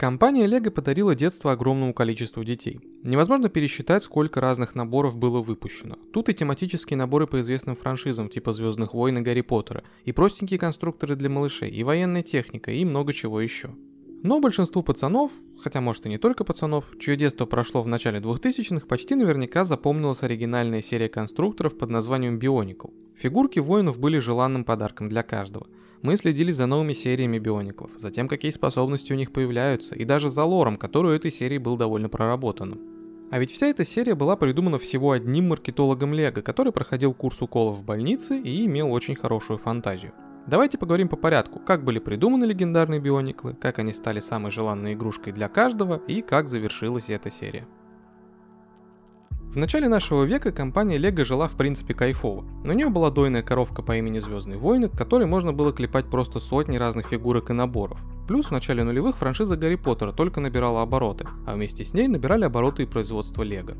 Компания Lego подарила детство огромному количеству детей. Невозможно пересчитать, сколько разных наборов было выпущено. Тут и тематические наборы по известным франшизам, типа Звездных войн и Гарри Поттера, и простенькие конструкторы для малышей, и военная техника, и много чего еще. Но большинству пацанов, хотя может и не только пацанов, чье детство прошло в начале 2000-х, почти наверняка запомнилась оригинальная серия конструкторов под названием Bionicle. Фигурки воинов были желанным подарком для каждого – мы следили за новыми сериями биониклов, за тем, какие способности у них появляются, и даже за лором, который у этой серии был довольно проработанным. А ведь вся эта серия была придумана всего одним маркетологом Лего, который проходил курс уколов в больнице и имел очень хорошую фантазию. Давайте поговорим по порядку, как были придуманы легендарные биониклы, как они стали самой желанной игрушкой для каждого и как завершилась эта серия. В начале нашего века компания Lego жила в принципе кайфово. У нее была дойная коровка по имени Звездный Войны, к которой можно было клепать просто сотни разных фигурок и наборов. Плюс в начале нулевых франшиза Гарри Поттера только набирала обороты, а вместе с ней набирали обороты и производство Лего.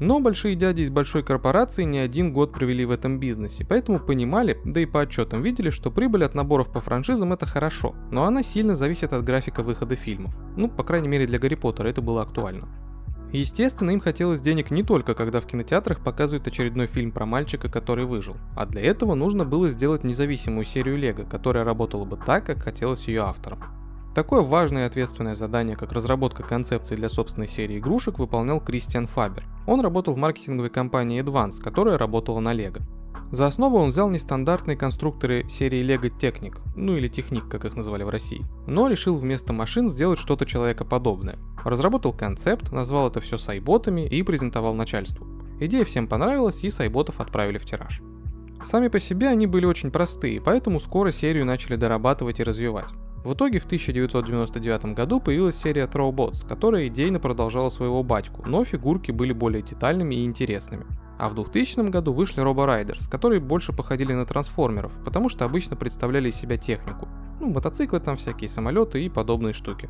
Но большие дяди из большой корпорации не один год провели в этом бизнесе, поэтому понимали, да и по отчетам видели, что прибыль от наборов по франшизам это хорошо, но она сильно зависит от графика выхода фильмов. Ну, по крайней мере для Гарри Поттера это было актуально. Естественно, им хотелось денег не только, когда в кинотеатрах показывают очередной фильм про мальчика, который выжил, а для этого нужно было сделать независимую серию Лего, которая работала бы так, как хотелось ее авторам. Такое важное и ответственное задание, как разработка концепции для собственной серии игрушек, выполнял Кристиан Фабер. Он работал в маркетинговой компании Advance, которая работала на Лего. За основу он взял нестандартные конструкторы серии Lego Technic, ну или Техник, как их называли в России, но решил вместо машин сделать что-то человекоподобное. Разработал концепт, назвал это все сайботами и презентовал начальству. Идея всем понравилась и сайботов отправили в тираж. Сами по себе они были очень простые, поэтому скоро серию начали дорабатывать и развивать. В итоге в 1999 году появилась серия Throwbots, которая идейно продолжала своего батьку, но фигурки были более детальными и интересными. А в 2000 году вышли Robo Riders, которые больше походили на трансформеров, потому что обычно представляли из себя технику. Ну, мотоциклы там всякие, самолеты и подобные штуки.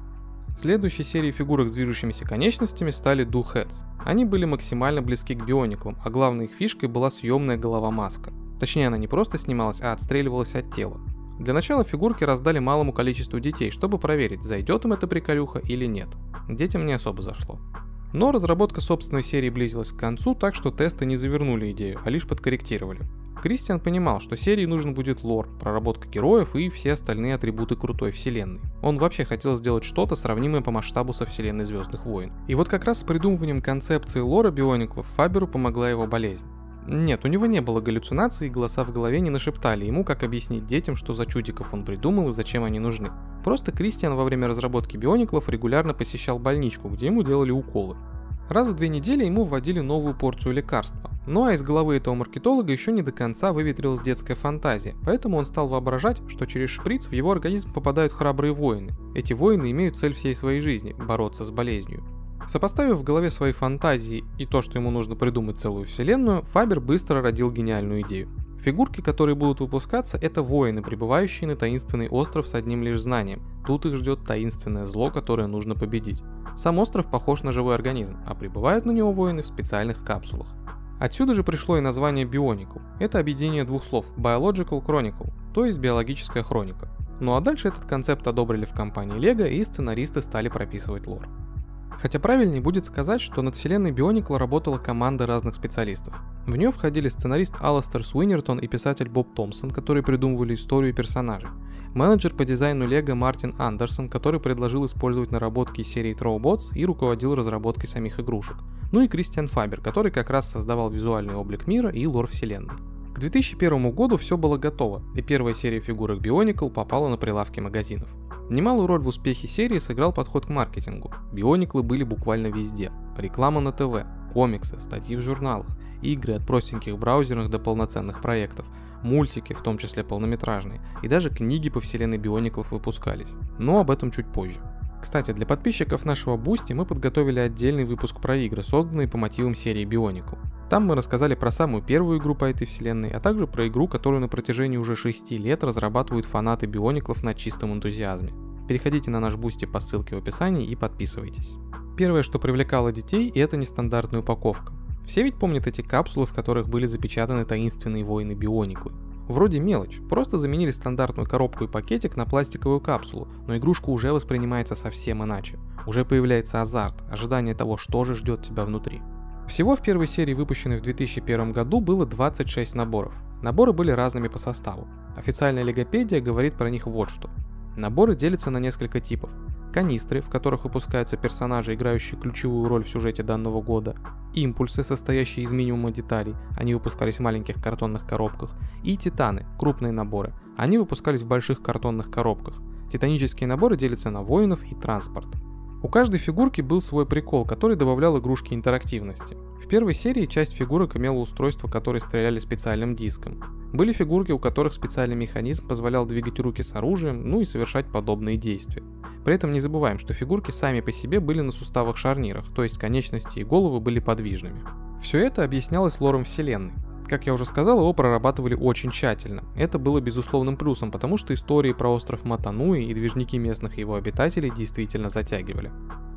Следующей серией фигурок с движущимися конечностями стали Do Heads. Они были максимально близки к биониклам, а главной их фишкой была съемная голова-маска. Точнее, она не просто снималась, а отстреливалась от тела. Для начала фигурки раздали малому количеству детей, чтобы проверить, зайдет им эта приколюха или нет. Детям не особо зашло. Но разработка собственной серии близилась к концу, так что тесты не завернули идею, а лишь подкорректировали. Кристиан понимал, что серии нужен будет лор, проработка героев и все остальные атрибуты крутой вселенной. Он вообще хотел сделать что-то сравнимое по масштабу со вселенной Звездных войн. И вот как раз с придумыванием концепции лора биониклов Фаберу помогла его болезнь. Нет, у него не было галлюцинаций, и голоса в голове не нашептали ему, как объяснить детям, что за чудиков он придумал и зачем они нужны. Просто Кристиан во время разработки биониклов регулярно посещал больничку, где ему делали уколы. Раз в две недели ему вводили новую порцию лекарства. Ну а из головы этого маркетолога еще не до конца выветрилась детская фантазия, поэтому он стал воображать, что через шприц в его организм попадают храбрые воины. Эти воины имеют цель всей своей жизни – бороться с болезнью. Сопоставив в голове свои фантазии и то, что ему нужно придумать целую вселенную, Фабер быстро родил гениальную идею. Фигурки, которые будут выпускаться, это воины, прибывающие на таинственный остров с одним лишь знанием. Тут их ждет таинственное зло, которое нужно победить. Сам остров похож на живой организм, а прибывают на него воины в специальных капсулах. Отсюда же пришло и название Bionicle. Это объединение двух слов Biological Chronicle, то есть биологическая хроника. Ну а дальше этот концепт одобрили в компании Lego и сценаристы стали прописывать лор. Хотя правильнее будет сказать, что над вселенной Бионикла работала команда разных специалистов. В нее входили сценарист Аластер Суинертон и писатель Боб Томпсон, которые придумывали историю и персонажей. Менеджер по дизайну Лего Мартин Андерсон, который предложил использовать наработки серии Throwbots и руководил разработкой самих игрушек. Ну и Кристиан Фабер, который как раз создавал визуальный облик мира и лор вселенной. К 2001 году все было готово, и первая серия фигурок Bionicle попала на прилавки магазинов. Немалую роль в успехе серии сыграл подход к маркетингу. Биониклы были буквально везде. Реклама на ТВ, комиксы, статьи в журналах, игры от простеньких браузерных до полноценных проектов, мультики, в том числе полнометражные, и даже книги по вселенной Биониклов выпускались. Но об этом чуть позже. Кстати, для подписчиков нашего Boosty мы подготовили отдельный выпуск про игры, созданные по мотивам серии Bionicle. Там мы рассказали про самую первую игру по этой вселенной, а также про игру, которую на протяжении уже 6 лет разрабатывают фанаты биониклов на чистом энтузиазме. Переходите на наш Boosty по ссылке в описании и подписывайтесь. Первое, что привлекало детей, это нестандартная упаковка. Все ведь помнят эти капсулы, в которых были запечатаны таинственные воины биониклы. Вроде мелочь, просто заменили стандартную коробку и пакетик на пластиковую капсулу, но игрушка уже воспринимается совсем иначе. Уже появляется азарт, ожидание того, что же ждет тебя внутри. Всего в первой серии, выпущенной в 2001 году, было 26 наборов. Наборы были разными по составу. Официальная логопедия говорит про них вот что. Наборы делятся на несколько типов. Канистры, в которых выпускаются персонажи, играющие ключевую роль в сюжете данного года. Импульсы, состоящие из минимума деталей, они выпускались в маленьких картонных коробках. И титаны, крупные наборы, они выпускались в больших картонных коробках. Титанические наборы делятся на воинов и транспорт. У каждой фигурки был свой прикол, который добавлял игрушке интерактивности. В первой серии часть фигурок имела устройство, которые стреляли специальным диском. Были фигурки, у которых специальный механизм позволял двигать руки с оружием, ну и совершать подобные действия. При этом не забываем, что фигурки сами по себе были на суставах-шарнирах, то есть конечности и головы были подвижными. Все это объяснялось лором вселенной. Как я уже сказал, его прорабатывали очень тщательно. Это было безусловным плюсом, потому что истории про остров Матануи и движники местных его обитателей действительно затягивали.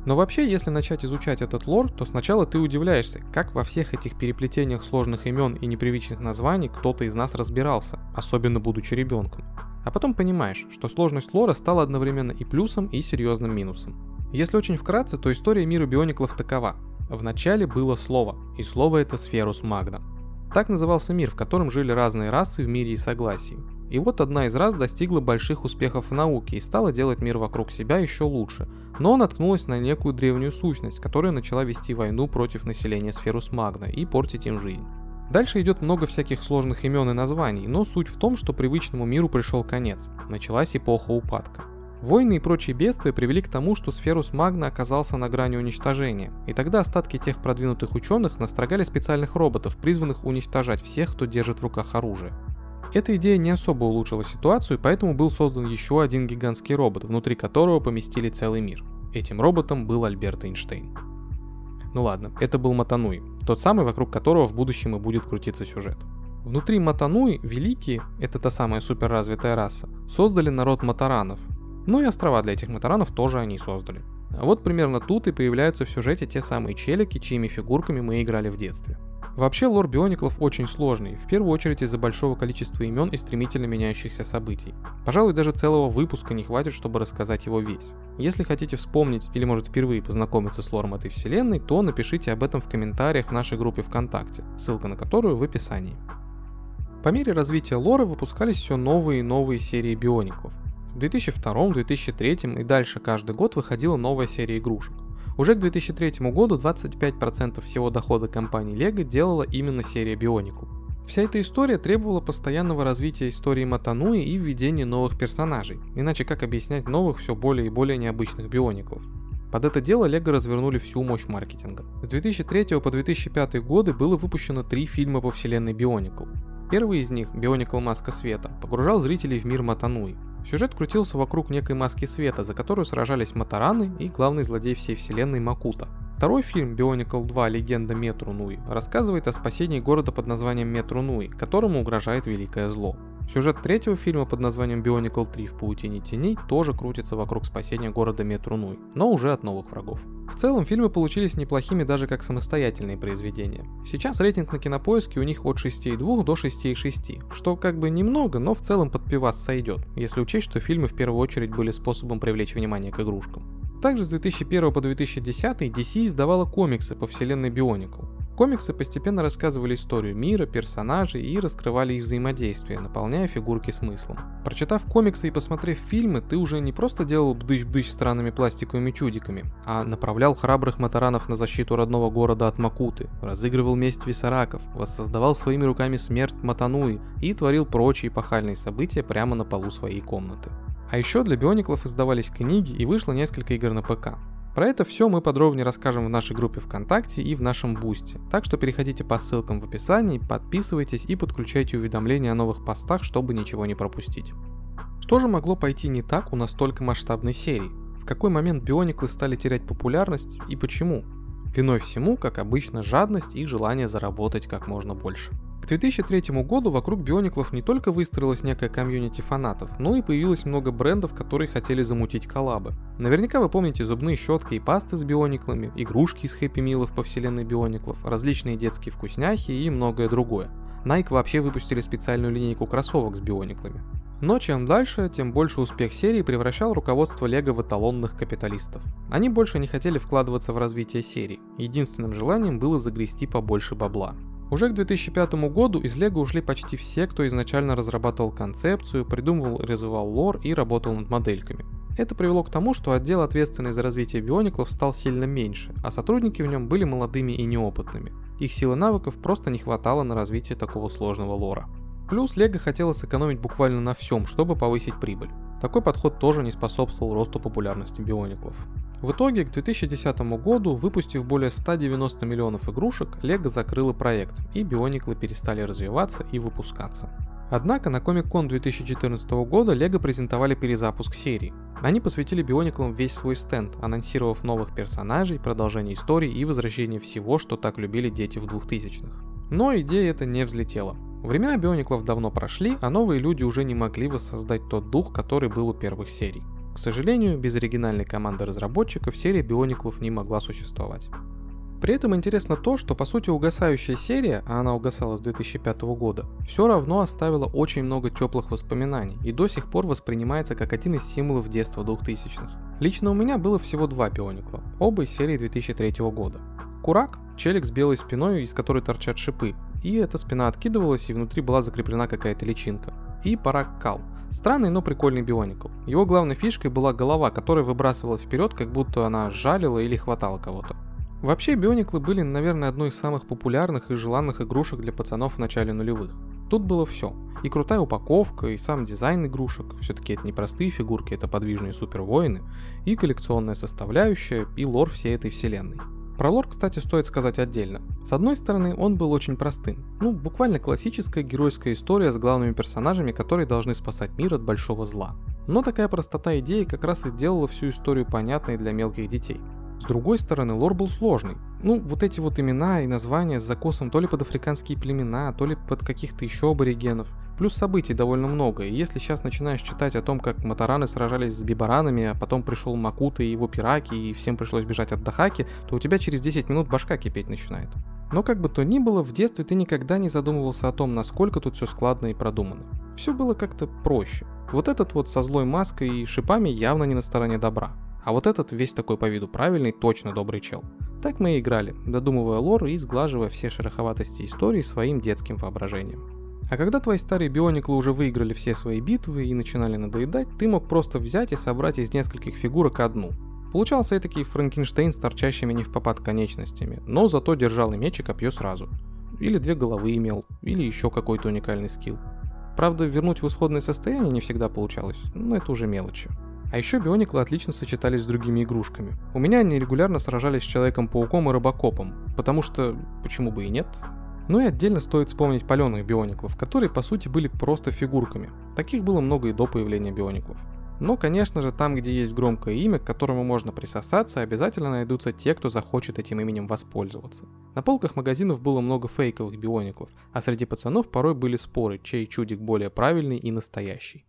Но вообще, если начать изучать этот лор, то сначала ты удивляешься, как во всех этих переплетениях сложных имен и непривычных названий кто-то из нас разбирался, особенно будучи ребенком. А потом понимаешь, что сложность лора стала одновременно и плюсом, и серьезным минусом. Если очень вкратце, то история мира биониклов такова. В начале было слово, и слово это Сферус Магна. Так назывался мир, в котором жили разные расы в мире и согласии. И вот одна из рас достигла больших успехов в науке и стала делать мир вокруг себя еще лучше, но наткнулась на некую древнюю сущность, которая начала вести войну против населения Сферус Магна и портить им жизнь. Дальше идет много всяких сложных имен и названий, но суть в том, что привычному миру пришел конец. Началась эпоха упадка. Войны и прочие бедствия привели к тому, что Сферус Магна оказался на грани уничтожения, и тогда остатки тех продвинутых ученых настрогали специальных роботов, призванных уничтожать всех, кто держит в руках оружие. Эта идея не особо улучшила ситуацию, поэтому был создан еще один гигантский робот, внутри которого поместили целый мир. Этим роботом был Альберт Эйнштейн. Ну ладно, это был Матануи, тот самый, вокруг которого в будущем и будет крутиться сюжет. Внутри Матануи великие, это та самая суперразвитая раса, создали народ Матаранов, ну и острова для этих матаранов тоже они создали. А вот примерно тут и появляются в сюжете те самые челики, чьими фигурками мы играли в детстве. Вообще лор Биониклов очень сложный, в первую очередь из-за большого количества имен и стремительно меняющихся событий. Пожалуй, даже целого выпуска не хватит, чтобы рассказать его весь. Если хотите вспомнить или может впервые познакомиться с лором этой вселенной, то напишите об этом в комментариях в нашей группе ВКонтакте, ссылка на которую в описании. По мере развития лора выпускались все новые и новые серии Биониклов. В 2002, 2003 и дальше каждый год выходила новая серия игрушек. Уже к 2003 году 25% всего дохода компании LEGO делала именно серия Bionicle. Вся эта история требовала постоянного развития истории Матануи и введения новых персонажей, иначе как объяснять новых все более и более необычных биониклов. Под это дело LEGO развернули всю мощь маркетинга. С 2003 по 2005 годы было выпущено три фильма по вселенной Bionicle. Первый из них, Bionicle Маска Света, погружал зрителей в мир Матануи. Сюжет крутился вокруг некой маски света, за которую сражались Матараны и главный злодей всей вселенной Макута. Второй фильм Bionicle 2 Легенда Метрунуи рассказывает о спасении города под названием Метрунуи, которому угрожает великое зло. Сюжет третьего фильма под названием Bionicle 3 в паутине теней тоже крутится вокруг спасения города Метрунуй, но уже от новых врагов. В целом фильмы получились неплохими даже как самостоятельные произведения. Сейчас рейтинг на кинопоиске у них от 6,2 до 6,6, что как бы немного, но в целом под пивас сойдет, если учесть, что фильмы в первую очередь были способом привлечь внимание к игрушкам. Также с 2001 по 2010 DC издавала комиксы по вселенной Bionicle. Комиксы постепенно рассказывали историю мира, персонажей и раскрывали их взаимодействие, наполняя фигурки смыслом. Прочитав комиксы и посмотрев фильмы, ты уже не просто делал бдыщ-бдыщ странными пластиковыми чудиками, а направлял храбрых матаранов на защиту родного города от Макуты, разыгрывал месть висараков, воссоздавал своими руками смерть Матануи и творил прочие эпохальные события прямо на полу своей комнаты. А еще для биониклов издавались книги и вышло несколько игр на ПК. Про это все мы подробнее расскажем в нашей группе ВКонтакте и в нашем Бусте, так что переходите по ссылкам в описании, подписывайтесь и подключайте уведомления о новых постах, чтобы ничего не пропустить. Что же могло пойти не так у настолько масштабной серии? В какой момент биониклы стали терять популярность и почему? Виной всему, как обычно, жадность и желание заработать как можно больше. К 2003 году вокруг биониклов не только выстроилась некая комьюнити фанатов, но и появилось много брендов, которые хотели замутить коллабы. Наверняка вы помните зубные щетки и пасты с биониклами, игрушки из хэппи милов по вселенной биониклов, различные детские вкусняхи и многое другое. Nike вообще выпустили специальную линейку кроссовок с биониклами. Но чем дальше, тем больше успех серии превращал руководство Лего в эталонных капиталистов. Они больше не хотели вкладываться в развитие серии, единственным желанием было загрести побольше бабла. Уже к 2005 году из Лего ушли почти все, кто изначально разрабатывал концепцию, придумывал и развивал лор и работал над модельками. Это привело к тому, что отдел, ответственный за развитие биониклов, стал сильно меньше, а сотрудники в нем были молодыми и неопытными. Их силы навыков просто не хватало на развитие такого сложного лора. Плюс Лего хотела сэкономить буквально на всем, чтобы повысить прибыль. Такой подход тоже не способствовал росту популярности биониклов. В итоге, к 2010 году, выпустив более 190 миллионов игрушек, Лего закрыла проект, и биониклы перестали развиваться и выпускаться. Однако на Comic-Con 2014 года Лего презентовали перезапуск серии. Они посвятили биониклам весь свой стенд, анонсировав новых персонажей, продолжение истории и возвращение всего, что так любили дети в 2000-х. Но идея эта не взлетела. Времена биониклов давно прошли, а новые люди уже не могли воссоздать тот дух, который был у первых серий. К сожалению, без оригинальной команды разработчиков серия биониклов не могла существовать. При этом интересно то, что по сути угасающая серия, а она угасала с 2005 года, все равно оставила очень много теплых воспоминаний и до сих пор воспринимается как один из символов детства 2000-х. Лично у меня было всего два бионикла, оба из серии 2003 года. Курак – челик с белой спиной, из которой торчат шипы, и эта спина откидывалась, и внутри была закреплена какая-то личинка. И Парак Кал. Странный, но прикольный бионикл. Его главной фишкой была голова, которая выбрасывалась вперед, как будто она жалила или хватала кого-то. Вообще, биониклы были, наверное, одной из самых популярных и желанных игрушек для пацанов в начале нулевых. Тут было все. И крутая упаковка, и сам дизайн игрушек, все-таки это не простые фигурки, это подвижные супервоины, и коллекционная составляющая, и лор всей этой вселенной. Про лор, кстати, стоит сказать отдельно. С одной стороны, он был очень простым. Ну, буквально классическая геройская история с главными персонажами, которые должны спасать мир от большого зла. Но такая простота идеи как раз и делала всю историю понятной для мелких детей. С другой стороны, лор был сложный. Ну, вот эти вот имена и названия с закосом то ли под африканские племена, то ли под каких-то еще аборигенов. Плюс событий довольно много, и если сейчас начинаешь читать о том, как Матараны сражались с бибаранами, а потом пришел Макута и его пираки, и всем пришлось бежать от Дахаки, то у тебя через 10 минут башка кипеть начинает. Но как бы то ни было, в детстве ты никогда не задумывался о том, насколько тут все складно и продумано. Все было как-то проще. Вот этот вот со злой маской и шипами явно не на стороне добра. А вот этот весь такой по виду правильный, точно добрый чел. Так мы и играли, додумывая лор и сглаживая все шероховатости истории своим детским воображением. А когда твои старые биониклы уже выиграли все свои битвы и начинали надоедать, ты мог просто взять и собрать из нескольких фигурок одну. Получался этакий Франкенштейн с торчащими не в попад конечностями, но зато держал и меч и копье сразу. Или две головы имел, или еще какой-то уникальный скилл. Правда, вернуть в исходное состояние не всегда получалось, но это уже мелочи. А еще биониклы отлично сочетались с другими игрушками. У меня они регулярно сражались с Человеком-пауком и Робокопом, потому что, почему бы и нет, ну и отдельно стоит вспомнить паленых биониклов, которые по сути были просто фигурками. Таких было много и до появления биониклов. Но, конечно же, там, где есть громкое имя, к которому можно присосаться, обязательно найдутся те, кто захочет этим именем воспользоваться. На полках магазинов было много фейковых биониклов, а среди пацанов порой были споры, чей чудик более правильный и настоящий.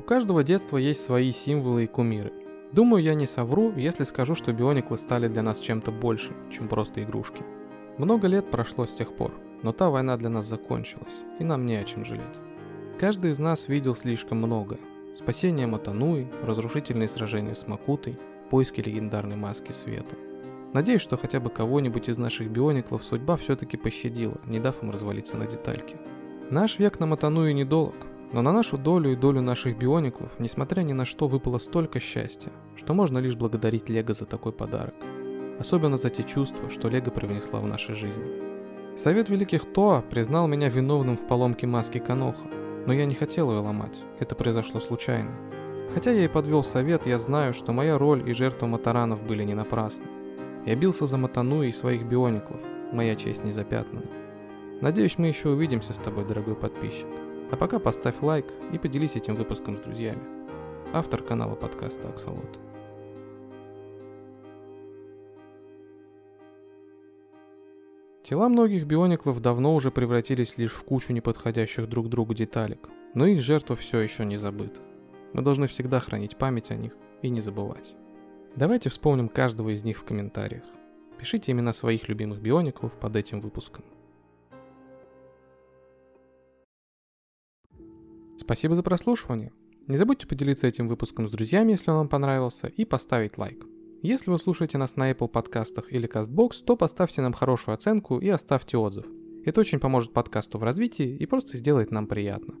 У каждого детства есть свои символы и кумиры. Думаю, я не совру, если скажу, что биониклы стали для нас чем-то большим, чем просто игрушки. Много лет прошло с тех пор, но та война для нас закончилась, и нам не о чем жалеть. Каждый из нас видел слишком многое. Спасение Матануи, разрушительные сражения с Макутой, поиски легендарной маски света. Надеюсь, что хотя бы кого-нибудь из наших биониклов судьба все-таки пощадила, не дав им развалиться на детальки. Наш век на Матануи недолг, но на нашу долю и долю наших биониклов, несмотря ни на что, выпало столько счастья, что можно лишь благодарить Лего за такой подарок. Особенно за те чувства, что Лего привнесла в наши жизни. Совет Великих Тоа признал меня виновным в поломке маски Каноха, но я не хотел ее ломать, это произошло случайно. Хотя я и подвел совет, я знаю, что моя роль и жертва Матаранов были не напрасны. Я бился за Матану и своих биониклов, моя честь не запятнана. Надеюсь, мы еще увидимся с тобой, дорогой подписчик. А пока поставь лайк и поделись этим выпуском с друзьями. Автор канала подкаста Аксолот. Тела многих биониклов давно уже превратились лишь в кучу неподходящих друг другу деталек, но их жертва все еще не забыта. Мы должны всегда хранить память о них и не забывать. Давайте вспомним каждого из них в комментариях. Пишите имена своих любимых биониклов под этим выпуском. Спасибо за прослушивание. Не забудьте поделиться этим выпуском с друзьями, если он вам понравился, и поставить лайк. Если вы слушаете нас на Apple подкастах или CastBox, то поставьте нам хорошую оценку и оставьте отзыв. Это очень поможет подкасту в развитии и просто сделает нам приятно.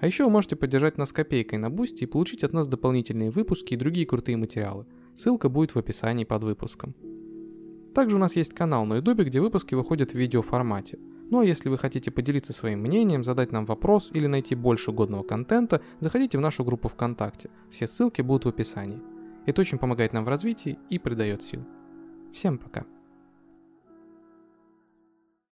А еще вы можете поддержать нас копейкой на бусте и получить от нас дополнительные выпуски и другие крутые материалы. Ссылка будет в описании под выпуском. Также у нас есть канал на YouTube, где выпуски выходят в видеоформате. Ну а если вы хотите поделиться своим мнением, задать нам вопрос или найти больше годного контента, заходите в нашу группу ВКонтакте. Все ссылки будут в описании. Это очень помогает нам в развитии и придает сил. Всем пока.